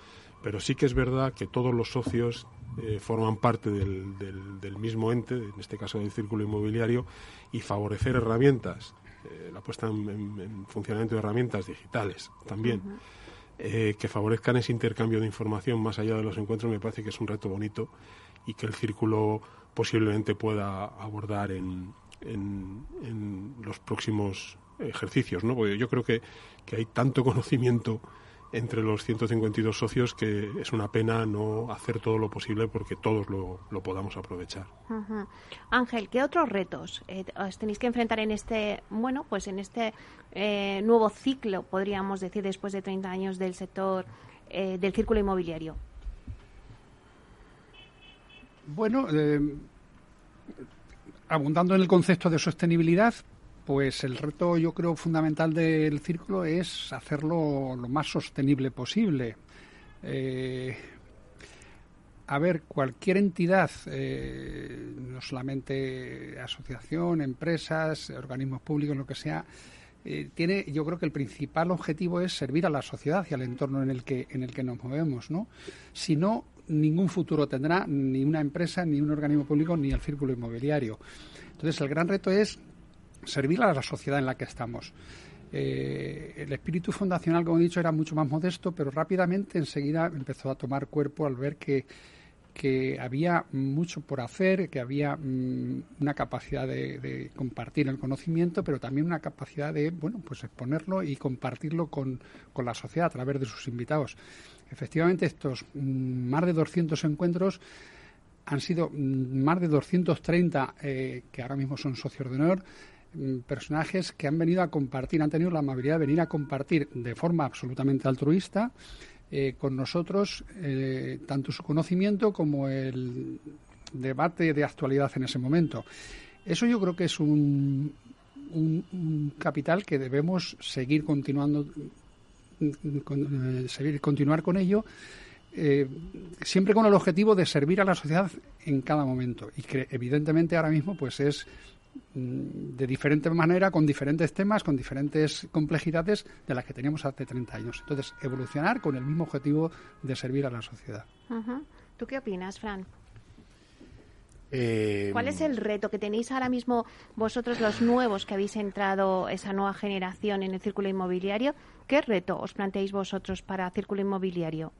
pero sí que es verdad que todos los socios eh, forman parte del, del, mismo ente, en este caso del círculo inmobiliario, y favorecer herramientas eh, la puesta en, funcionamiento de herramientas digitales también, eh, que favorezcan ese intercambio de información más allá de los encuentros, me parece que es un reto bonito y que el círculo posiblemente pueda abordar en, en, los próximos ejercicios, ¿no? Porque yo creo que, que hay tanto conocimiento entre los 152 socios que es una pena no hacer todo lo posible porque todos lo, lo podamos aprovechar. Ángel, ¿qué otros retos eh, os tenéis que enfrentar en este, bueno, pues en este eh, nuevo ciclo, podríamos decir, después de 30 años del sector eh, del círculo inmobiliario? Bueno, abundando en el concepto de sostenibilidad, pues el reto yo creo fundamental del círculo es hacerlo lo más sostenible posible. Eh, a ver, cualquier entidad, eh, no solamente asociación, empresas, organismos públicos, lo que sea, eh, tiene, yo creo que el principal objetivo es servir a la sociedad y al entorno en el que en el que nos movemos, ¿no? Si no, ningún futuro tendrá ni una empresa, ni un organismo público, ni el círculo inmobiliario. Entonces, el gran reto es servir a la sociedad en la que estamos. Eh, el espíritu fundacional, como he dicho, era mucho más modesto, pero rápidamente enseguida empezó a tomar cuerpo al ver que, que había mucho por hacer, que había mm, una capacidad de, compartir el conocimiento, pero también una capacidad de, bueno, pues exponerlo y compartirlo con, con la sociedad a través de sus invitados. Efectivamente, estos mm, más de 200 encuentros han sido mm, más de 230 eh, que ahora mismo son socios de honor, personajes que han venido a compartir, han tenido la amabilidad de venir a compartir de forma absolutamente altruista eh, con nosotros eh, tanto su conocimiento como el debate de actualidad en ese momento. Eso yo creo que es un, capital que debemos seguir continuando, eh, seguir, continuar con ello. siempre con el objetivo de servir a la sociedad en cada momento y que evidentemente ahora mismo pues es Mm, de diferente manera, con diferentes temas, con diferentes complejidades de las que teníamos hace 30 años. Entonces, evolucionar con el mismo objetivo de servir a la sociedad. ¿Tú qué opinas, Fran? Eh, ¿Cuál es el reto que tenéis ahora mismo vosotros, los nuevos que habéis entrado, esa nueva generación en el círculo inmobiliario? ¿Qué reto os planteáis vosotros para el círculo inmobiliario?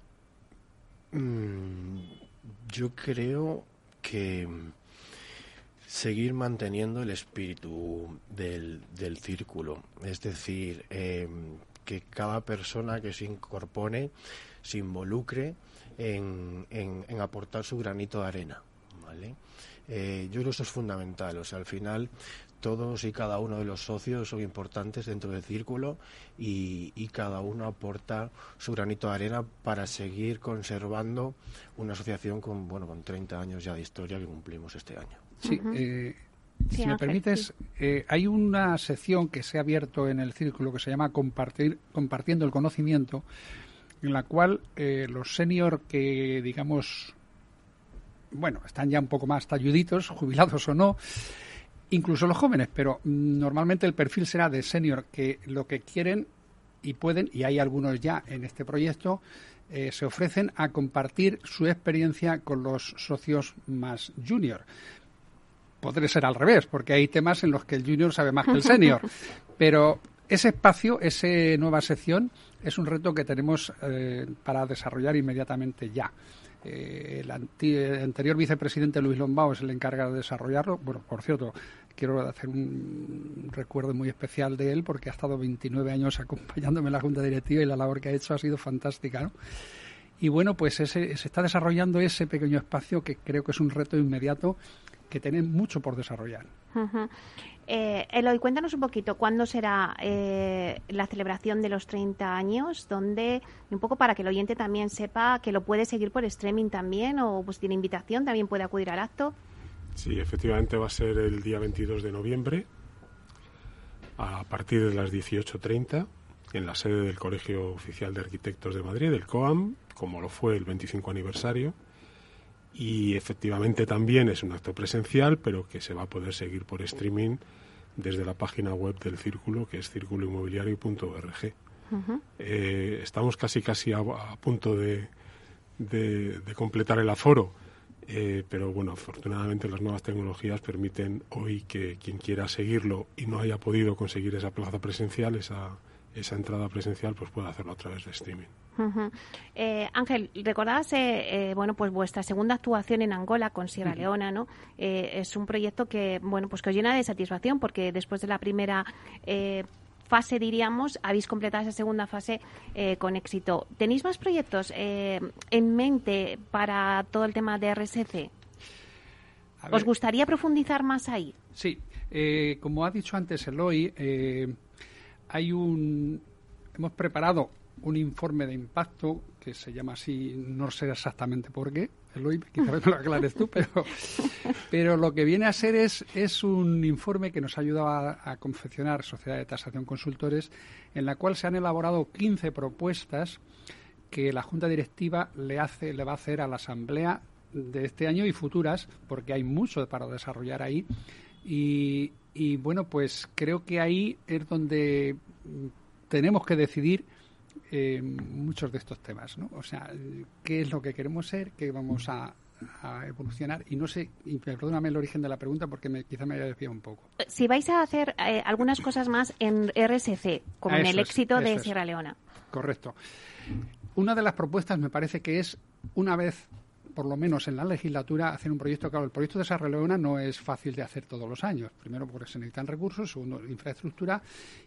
Mm, yo creo que seguir manteniendo el espíritu del, del círculo, es decir, em, que cada persona que se incorpore se involucre en, en, aportar su granito de arena. ¿vale? Eh, yo creo que eso es fundamental. O sea, al final todos y cada uno de los socios son importantes dentro del círculo y, y, cada uno aporta su granito de arena para seguir conservando una asociación con bueno con 30 años ya de historia que cumplimos este año. Sí, eh, si me permites, eh, hay una sección que se ha abierto en el círculo que se llama Compartir, Compartiendo el Conocimiento, en la cual eh, los senior que, digamos, bueno, están ya un poco más talluditos, jubilados o no, incluso los jóvenes, pero normalmente el perfil será de senior que lo que quieren y pueden, y hay algunos ya en este proyecto, se ofrecen a compartir su experiencia con los socios más junior podría ser al revés, porque hay temas en los que el junior sabe más que el senior. Pero ese espacio, esa nueva sección, es un reto que tenemos eh, para desarrollar inmediatamente ya. Eh, el, anterior vicepresidente Luis Lombao es el encargado de desarrollarlo. Bueno, por cierto, quiero hacer un recuerdo muy especial de él porque ha estado 29 años acompañándome en la Junta Directiva y la labor que ha hecho ha sido fantástica, ¿no? Y bueno, pues ese, se está desarrollando ese pequeño espacio que creo que es un reto inmediato que tiene mucho por desarrollar. Eh, Eloy, cuéntanos un poquito cuándo será eh, la celebración de los 30 años, donde un poco para que el oyente también sepa que lo puede seguir por streaming también o pues tiene invitación, también puede acudir al acto. Sí, efectivamente va a ser el día 22 de noviembre a partir de las 18.30 en la sede del Colegio Oficial de Arquitectos de Madrid, el COAM, como lo fue el 25 aniversario. Y efectivamente también es un acto presencial, pero que se va a poder seguir por streaming desde la página web del Círculo, que es círculoinmobiliario.org. Eh, estamos casi casi a, punto de, de, completar el aforo, eh, pero bueno, afortunadamente las nuevas tecnologías permiten hoy que quien quiera seguirlo y no haya podido conseguir esa plaza presencial, esa, esa entrada presencial, pues puede hacerlo a través de streaming. Eh, Ángel, recordabas eh, eh, bueno, pues vuestra segunda actuación en Angola con Sierra Leona, ¿no? es un proyecto que, bueno, pues que os llena de satisfacción porque después de la primera fase, diríamos, habéis completado esa segunda fase con éxito. ¿Tenéis más proyectos en mente para todo el tema de RSC? ¿Os gustaría profundizar más ahí? Sí, como ha dicho antes Eloy, hay un hemos preparado un informe de impacto que se llama así, no sé exactamente por qué, Eloy, quizás me lo aclares tú, pero, pero lo que viene a ser es, es un informe que nos ha ayudado a, confeccionar Sociedad de Tasación Consultores, en la cual se han elaborado 15 propuestas que la Junta Directiva le, hace, le va a hacer a la Asamblea de este año y futuras, porque hay mucho para desarrollar ahí. Y, y bueno, pues creo que ahí es donde tenemos que decidir eh, muchos de estos temas, ¿no? O sea, qué es lo que queremos ser, qué vamos a, evolucionar y no sé, y perdóname el origen de la pregunta porque me, quizá me haya desviado un poco. Si vais a hacer eh, algunas cosas más en RSC, como en el éxito de Sierra Leona. Correcto. Una de las propuestas me parece que es, una vez por lo menos en la legislatura, hacer un proyecto. Claro, el proyecto de Sierra Leona no es fácil de hacer todos los años. Primero, porque se necesitan recursos, segundo, infraestructura.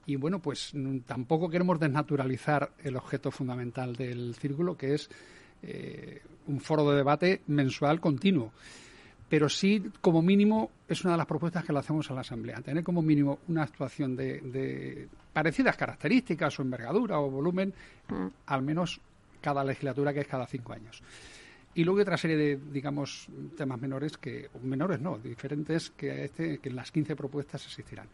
Y bueno, pues mm, tampoco queremos desnaturalizar el objeto fundamental del círculo, que es eh, un foro de debate mensual continuo. Pero sí, como mínimo, es una de las propuestas que le hacemos a la Asamblea. Tener como mínimo una actuación de, de parecidas características o envergadura o volumen, mm. al menos cada legislatura, que es cada cinco años. Y luego otra serie de, digamos, temas menores que, menores no, diferentes que, este, que en las 15 propuestas existirán.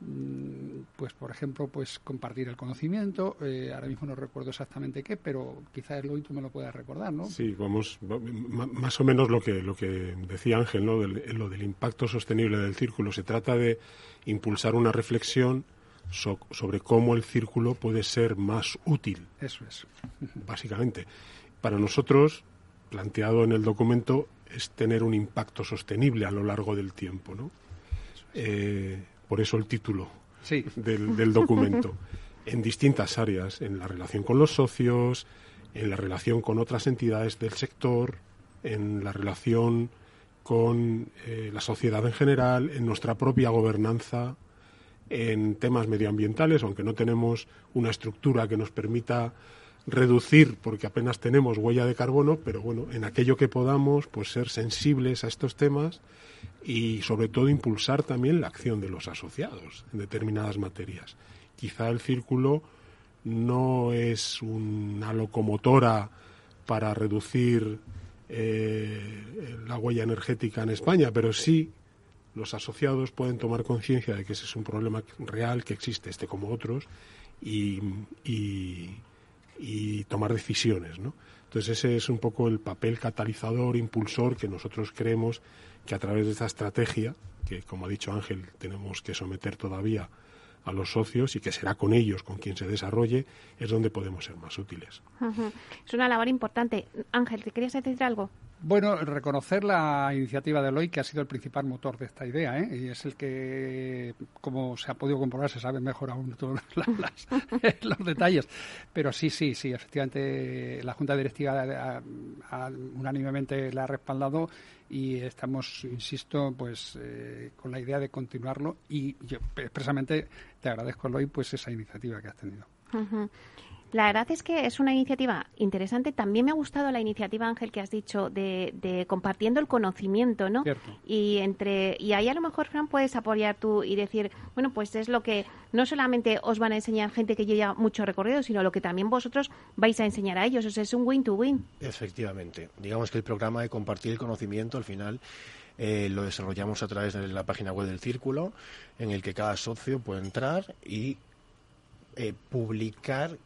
Mm, pues, por ejemplo, pues compartir el conocimiento. Eh, ahora mismo no recuerdo exactamente qué, pero quizás lo tú me lo puedas recordar, ¿no? Sí, vamos, más o menos lo que, lo que decía Ángel, ¿no? Del, lo del impacto sostenible del círculo. Se trata de impulsar una reflexión sobre cómo el círculo puede ser más útil. Eso es. Básicamente. Para nosotros, planteado en el documento es tener un impacto sostenible a lo largo del tiempo, ¿no? Eh, por eso el título del, documento. en distintas áreas, en la relación con los socios, en la relación con otras entidades del sector, en la relación con eh, la sociedad en general, en nuestra propia gobernanza, en temas medioambientales, aunque no tenemos una estructura que nos permita reducir, porque apenas tenemos huella de carbono, pero bueno, en aquello que podamos, pues ser sensibles a estos temas y sobre todo impulsar también la acción de los asociados en determinadas materias. Quizá el círculo no es una locomotora para reducir eh, la huella energética en España, pero sí los asociados pueden tomar conciencia de que ese es un problema real que existe, este como otros, y, y tomar decisiones, ¿no? Entonces ese es un poco el papel catalizador, impulsor que nosotros creemos que a través de esta estrategia, que como ha dicho Ángel, tenemos que someter todavía a los socios y que será con ellos con quien se desarrolle, es donde podemos ser más útiles. Es una labor importante. Ángel, ¿te querías decir algo? Bueno, reconocer la iniciativa de Eloy, que ha sido el principal motor de esta idea, ¿eh? y es el que, como se ha podido comprobar, se sabe mejor aún todos los detalles. Pero sí, sí, sí, efectivamente la Junta Directiva unánimemente la ha respaldado y estamos, insisto, pues eh, con la idea de continuarlo y yo expresamente te agradezco, Eloy, pues esa iniciativa que has tenido. La verdad es que es una iniciativa interesante. También me ha gustado la iniciativa, Ángel, que has dicho de, compartiendo el conocimiento, ¿no? Y entre y ahí a lo mejor, Fran, puedes apoyar tú y decir, bueno, pues es lo que no solamente os van a enseñar gente que lleva mucho recorrido, sino lo que también vosotros vais a enseñar a ellos. O sea, es un win-to-win. Efectivamente. Digamos que el programa de compartir el conocimiento, al final, eh, lo desarrollamos a través de la página web del Círculo, en el que cada socio puede entrar y eh, publicar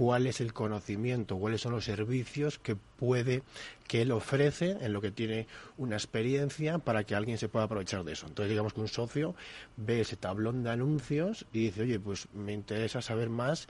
cuál es el conocimiento, cuáles son los servicios que puede, que él ofrece en lo que tiene una experiencia para que alguien se pueda aprovechar de eso. Entonces, digamos que un socio ve ese tablón de anuncios y dice, oye, pues me interesa saber más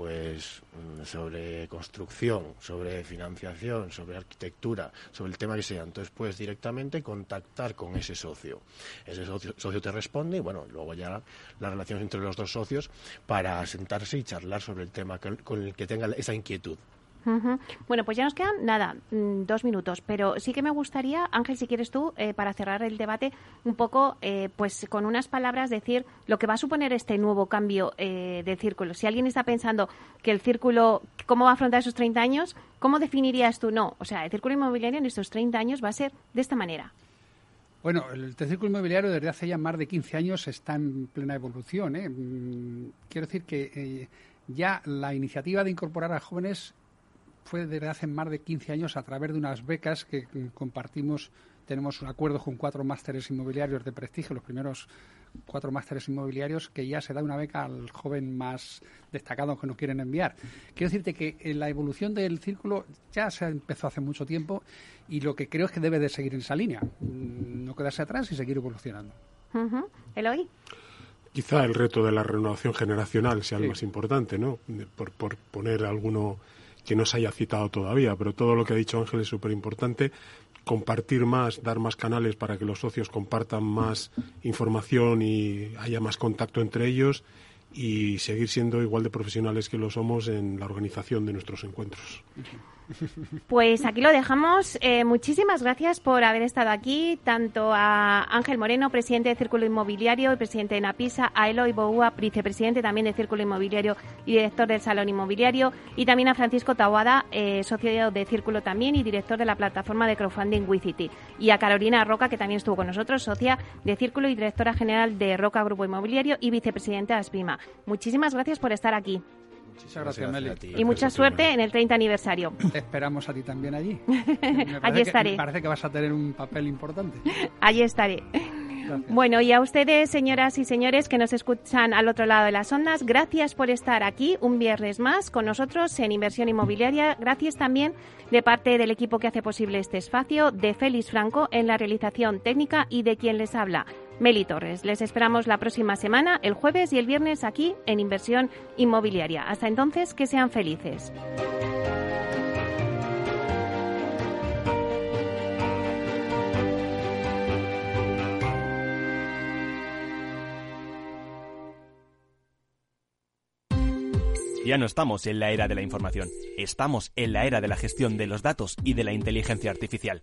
pues mm, sobre construcción, sobre financiación, sobre arquitectura, sobre el tema que sea. Entonces puedes directamente contactar con ese socio. Ese socio, te responde y bueno, luego ya las relaciones entre los dos socios para sentarse y charlar sobre el tema con el que tenga esa inquietud. Bueno, pues ya nos quedan nada, mm, dos minutos, pero sí que me gustaría, Ángel, si quieres tú, eh, para cerrar el debate, un poco, eh, pues con unas palabras decir lo que va a suponer este nuevo cambio eh, de círculo. Si alguien está pensando que el círculo, ¿cómo va a afrontar esos 30 años? ¿Cómo definirías tú? No, o sea, el círculo inmobiliario en estos 30 años va a ser de esta manera. Bueno, el círculo inmobiliario desde hace ya más de 15 años está en plena evolución. Mm, quiero decir que ya la iniciativa de incorporar a jóvenes fue desde hace más de 15 años a través de unas becas que compartimos. Tenemos un acuerdo con cuatro másteres inmobiliarios de prestigio, los primeros cuatro másteres inmobiliarios, que ya se da una beca al joven más destacado que nos quieren enviar. Quiero decirte que en la evolución del círculo ya se empezó hace mucho tiempo y lo que creo es que debe de seguir en esa línea, mm, no quedarse atrás y seguir evolucionando. Eloy. Quizá el reto de la renovación generacional sea el más importante, ¿no? Por, por poner alguno que no se haya citado todavía, pero todo lo que ha dicho Ángel es súper importante. Compartir más, dar más canales para que los socios compartan más información y haya más contacto entre ellos y seguir siendo igual de profesionales que lo somos en la organización de nuestros encuentros. Pues aquí lo dejamos. Eh, muchísimas gracias por haber estado aquí, tanto a Ángel Moreno, presidente de Círculo Inmobiliario y presidente de Napisa, a Eloy Boua, vicepresidente también de Círculo Inmobiliario y director del Salón Inmobiliario, y también a Francisco Tawada, eh, socio de Círculo también y director de la plataforma de crowdfunding Wicity, y a Carolina Roca, que también estuvo con nosotros, socia de Círculo y directora general de Roca Grupo Inmobiliario y vicepresidenta de Aspima. Muchísimas gracias por estar aquí. Muchas gracias, Meli. Y mucha suerte en el 30 aniversario. Te esperamos a ti también allí. allí estaré. me parece que vas a tener un papel importante. allí estaré. Bueno, y a ustedes, señoras y señores que nos escuchan al otro lado de las ondas, gracias por estar aquí un viernes más con nosotros en Inversión Inmobiliaria. Gracias también de parte del equipo que hace posible este espacio, de Félix Franco en la realización técnica y de quien les habla, Meli Torres. Les esperamos la próxima semana, el jueves y el viernes aquí en Inversión Inmobiliaria. Hasta entonces, que sean felices. Ya no estamos en la era de la información, estamos en la era de la gestión de los datos y de la inteligencia artificial.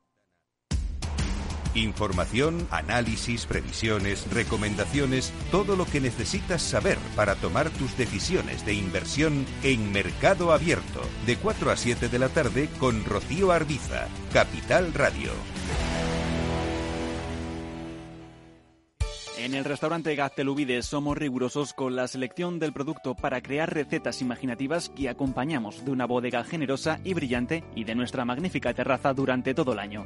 Información, análisis, previsiones, recomendaciones, todo lo que necesitas saber para tomar tus decisiones de inversión en Mercado Abierto de 4 a 7 de la tarde con Rocío Arbiza, Capital Radio. En el restaurante Gaztelubides somos rigurosos con la selección del producto para crear recetas imaginativas que acompañamos de una bodega generosa y brillante y de nuestra magnífica terraza durante todo el año.